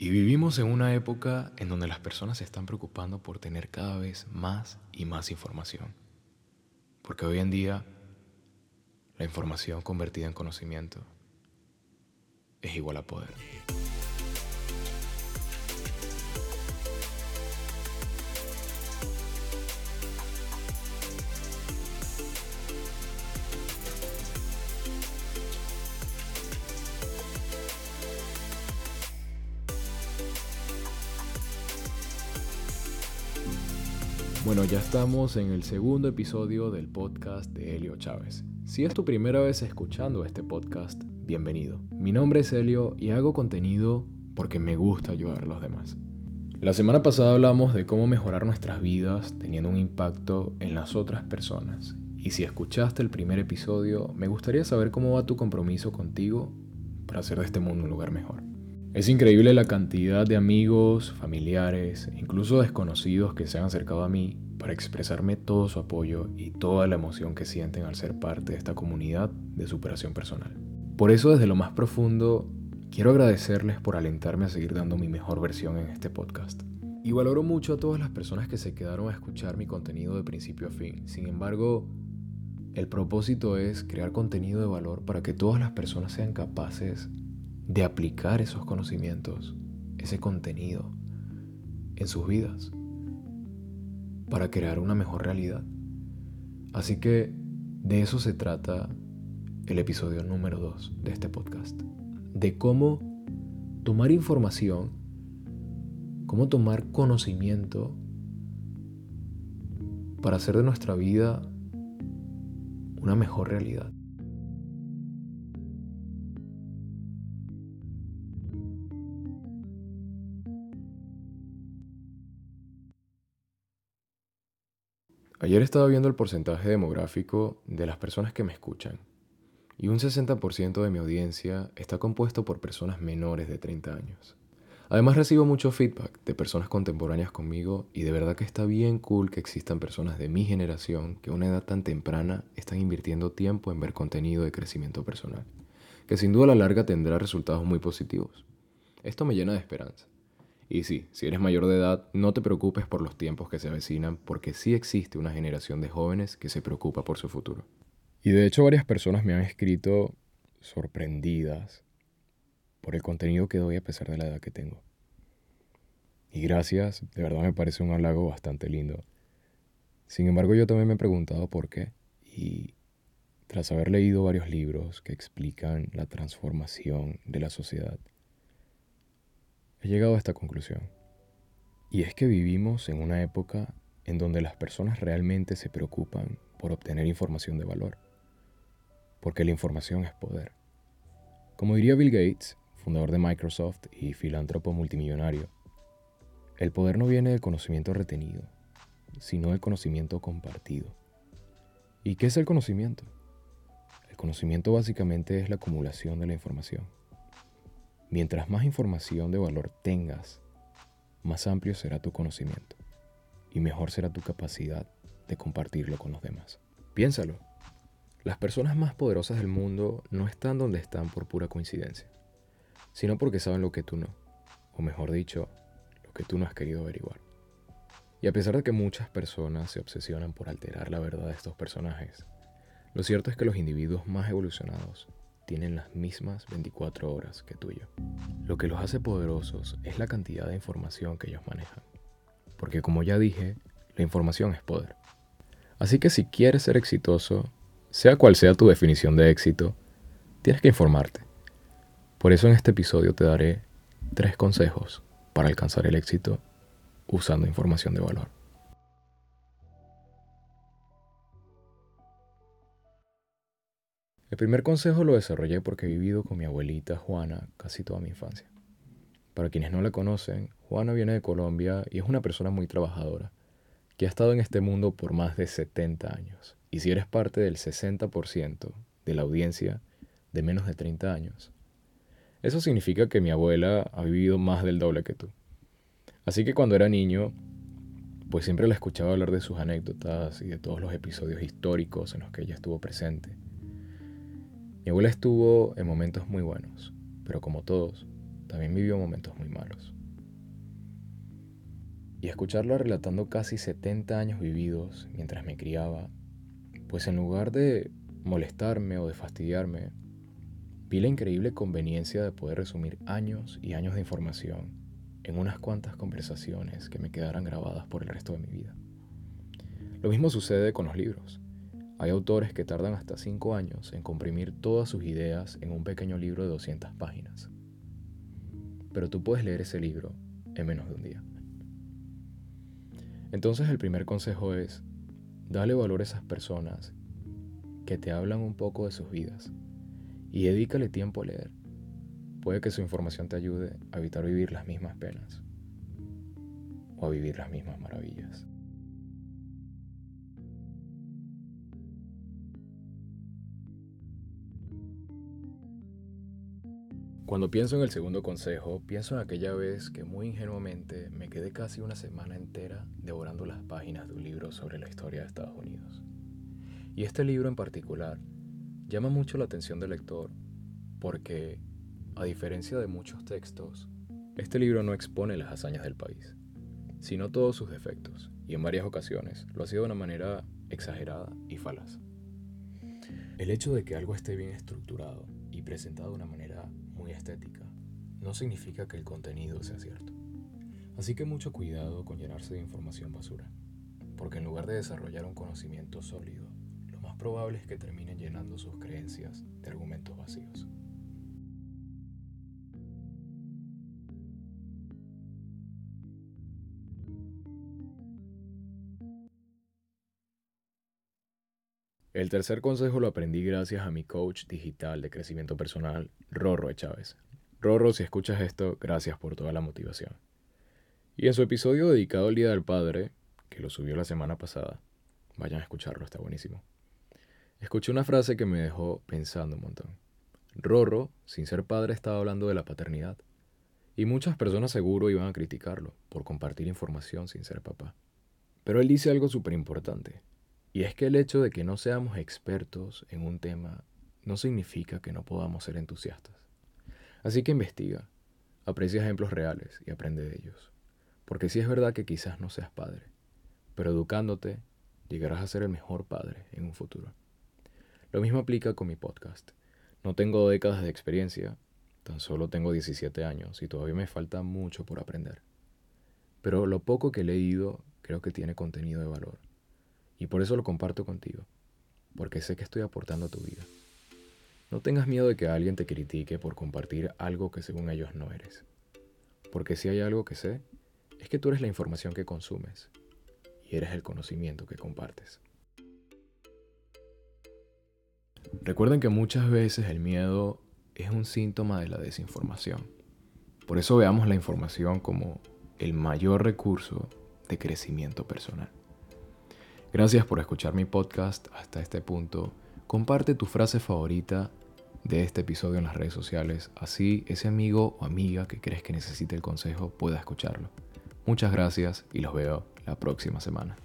Y vivimos en una época en donde las personas se están preocupando por tener cada vez más y más información. Porque hoy en día la información convertida en conocimiento es igual a poder. Bueno, ya estamos en el segundo episodio del podcast de Helio Chávez. Si es tu primera vez escuchando este podcast, bienvenido. Mi nombre es Helio y hago contenido porque me gusta ayudar a los demás. La semana pasada hablamos de cómo mejorar nuestras vidas teniendo un impacto en las otras personas. Y si escuchaste el primer episodio, me gustaría saber cómo va tu compromiso contigo para hacer de este mundo un lugar mejor. Es increíble la cantidad de amigos, familiares, incluso desconocidos que se han acercado a mí para expresarme todo su apoyo y toda la emoción que sienten al ser parte de esta comunidad de superación personal. Por eso desde lo más profundo quiero agradecerles por alentarme a seguir dando mi mejor versión en este podcast. Y valoro mucho a todas las personas que se quedaron a escuchar mi contenido de principio a fin. Sin embargo, el propósito es crear contenido de valor para que todas las personas sean capaces de aplicar esos conocimientos, ese contenido en sus vidas para crear una mejor realidad. Así que de eso se trata el episodio número 2 de este podcast. De cómo tomar información, cómo tomar conocimiento para hacer de nuestra vida una mejor realidad. Ayer estaba viendo el porcentaje demográfico de las personas que me escuchan y un 60% de mi audiencia está compuesto por personas menores de 30 años. Además recibo mucho feedback de personas contemporáneas conmigo y de verdad que está bien cool que existan personas de mi generación que a una edad tan temprana están invirtiendo tiempo en ver contenido de crecimiento personal, que sin duda a la larga tendrá resultados muy positivos. Esto me llena de esperanza. Y sí, si eres mayor de edad, no te preocupes por los tiempos que se avecinan, porque sí existe una generación de jóvenes que se preocupa por su futuro. Y de hecho varias personas me han escrito sorprendidas por el contenido que doy a pesar de la edad que tengo. Y gracias, de verdad me parece un halago bastante lindo. Sin embargo, yo también me he preguntado por qué. Y tras haber leído varios libros que explican la transformación de la sociedad, he llegado a esta conclusión. Y es que vivimos en una época en donde las personas realmente se preocupan por obtener información de valor. Porque la información es poder. Como diría Bill Gates, fundador de Microsoft y filántropo multimillonario, el poder no viene del conocimiento retenido, sino del conocimiento compartido. ¿Y qué es el conocimiento? El conocimiento básicamente es la acumulación de la información. Mientras más información de valor tengas, más amplio será tu conocimiento y mejor será tu capacidad de compartirlo con los demás. Piénsalo. Las personas más poderosas del mundo no están donde están por pura coincidencia, sino porque saben lo que tú no, o mejor dicho, lo que tú no has querido averiguar. Y a pesar de que muchas personas se obsesionan por alterar la verdad de estos personajes, lo cierto es que los individuos más evolucionados tienen las mismas 24 horas que tú y yo. Lo que los hace poderosos es la cantidad de información que ellos manejan. Porque como ya dije, la información es poder. Así que si quieres ser exitoso, sea cual sea tu definición de éxito, tienes que informarte. Por eso en este episodio te daré tres consejos para alcanzar el éxito usando información de valor. El primer consejo lo desarrollé porque he vivido con mi abuelita Juana casi toda mi infancia. Para quienes no la conocen, Juana viene de Colombia y es una persona muy trabajadora, que ha estado en este mundo por más de 70 años. Y si eres parte del 60% de la audiencia de menos de 30 años, eso significa que mi abuela ha vivido más del doble que tú. Así que cuando era niño, pues siempre la escuchaba hablar de sus anécdotas y de todos los episodios históricos en los que ella estuvo presente mi abuela estuvo en momentos muy buenos, pero como todos, también vivió momentos muy malos. Y escucharla relatando casi 70 años vividos mientras me criaba, pues en lugar de molestarme o de fastidiarme, vi la increíble conveniencia de poder resumir años y años de información en unas cuantas conversaciones que me quedaran grabadas por el resto de mi vida. Lo mismo sucede con los libros. Hay autores que tardan hasta 5 años en comprimir todas sus ideas en un pequeño libro de 200 páginas. Pero tú puedes leer ese libro en menos de un día. Entonces el primer consejo es, dale valor a esas personas que te hablan un poco de sus vidas y dedícale tiempo a leer. Puede que su información te ayude a evitar vivir las mismas penas o a vivir las mismas maravillas. Cuando pienso en el segundo consejo, pienso en aquella vez que muy ingenuamente me quedé casi una semana entera devorando las páginas de un libro sobre la historia de Estados Unidos. Y este libro en particular llama mucho la atención del lector porque, a diferencia de muchos textos, este libro no expone las hazañas del país, sino todos sus defectos, y en varias ocasiones lo ha sido de una manera exagerada y falaz. El hecho de que algo esté bien estructurado y presentado de una manera estética, no significa que el contenido sea cierto. Así que mucho cuidado con llenarse de información basura, porque en lugar de desarrollar un conocimiento sólido, lo más probable es que terminen llenando sus creencias de argumentos vacíos. El tercer consejo lo aprendí gracias a mi coach digital de crecimiento personal, Rorro Chávez. Rorro, si escuchas esto, gracias por toda la motivación. Y en su episodio dedicado al Día del Padre, que lo subió la semana pasada, vayan a escucharlo, está buenísimo. Escuché una frase que me dejó pensando un montón. Rorro, sin ser padre, estaba hablando de la paternidad. Y muchas personas seguro iban a criticarlo por compartir información sin ser papá. Pero él dice algo súper importante. Y es que el hecho de que no seamos expertos en un tema no significa que no podamos ser entusiastas. Así que investiga, aprecia ejemplos reales y aprende de ellos. Porque sí es verdad que quizás no seas padre, pero educándote llegarás a ser el mejor padre en un futuro. Lo mismo aplica con mi podcast. No tengo décadas de experiencia, tan solo tengo 17 años y todavía me falta mucho por aprender. Pero lo poco que he leído creo que tiene contenido de valor y por eso lo comparto contigo, porque sé que estoy aportando a tu vida. No tengas miedo de que alguien te critique por compartir algo que según ellos no eres. Porque si hay algo que sé, es que tú eres la información que consumes y eres el conocimiento que compartes. Recuerden que muchas veces el miedo es un síntoma de la desinformación. Por eso veamos la información como el mayor recurso de crecimiento personal. Gracias por escuchar mi podcast hasta este punto. Comparte tu frase favorita de este episodio en las redes sociales, así ese amigo o amiga que crees que necesite el consejo pueda escucharlo. Muchas gracias y los veo la próxima semana.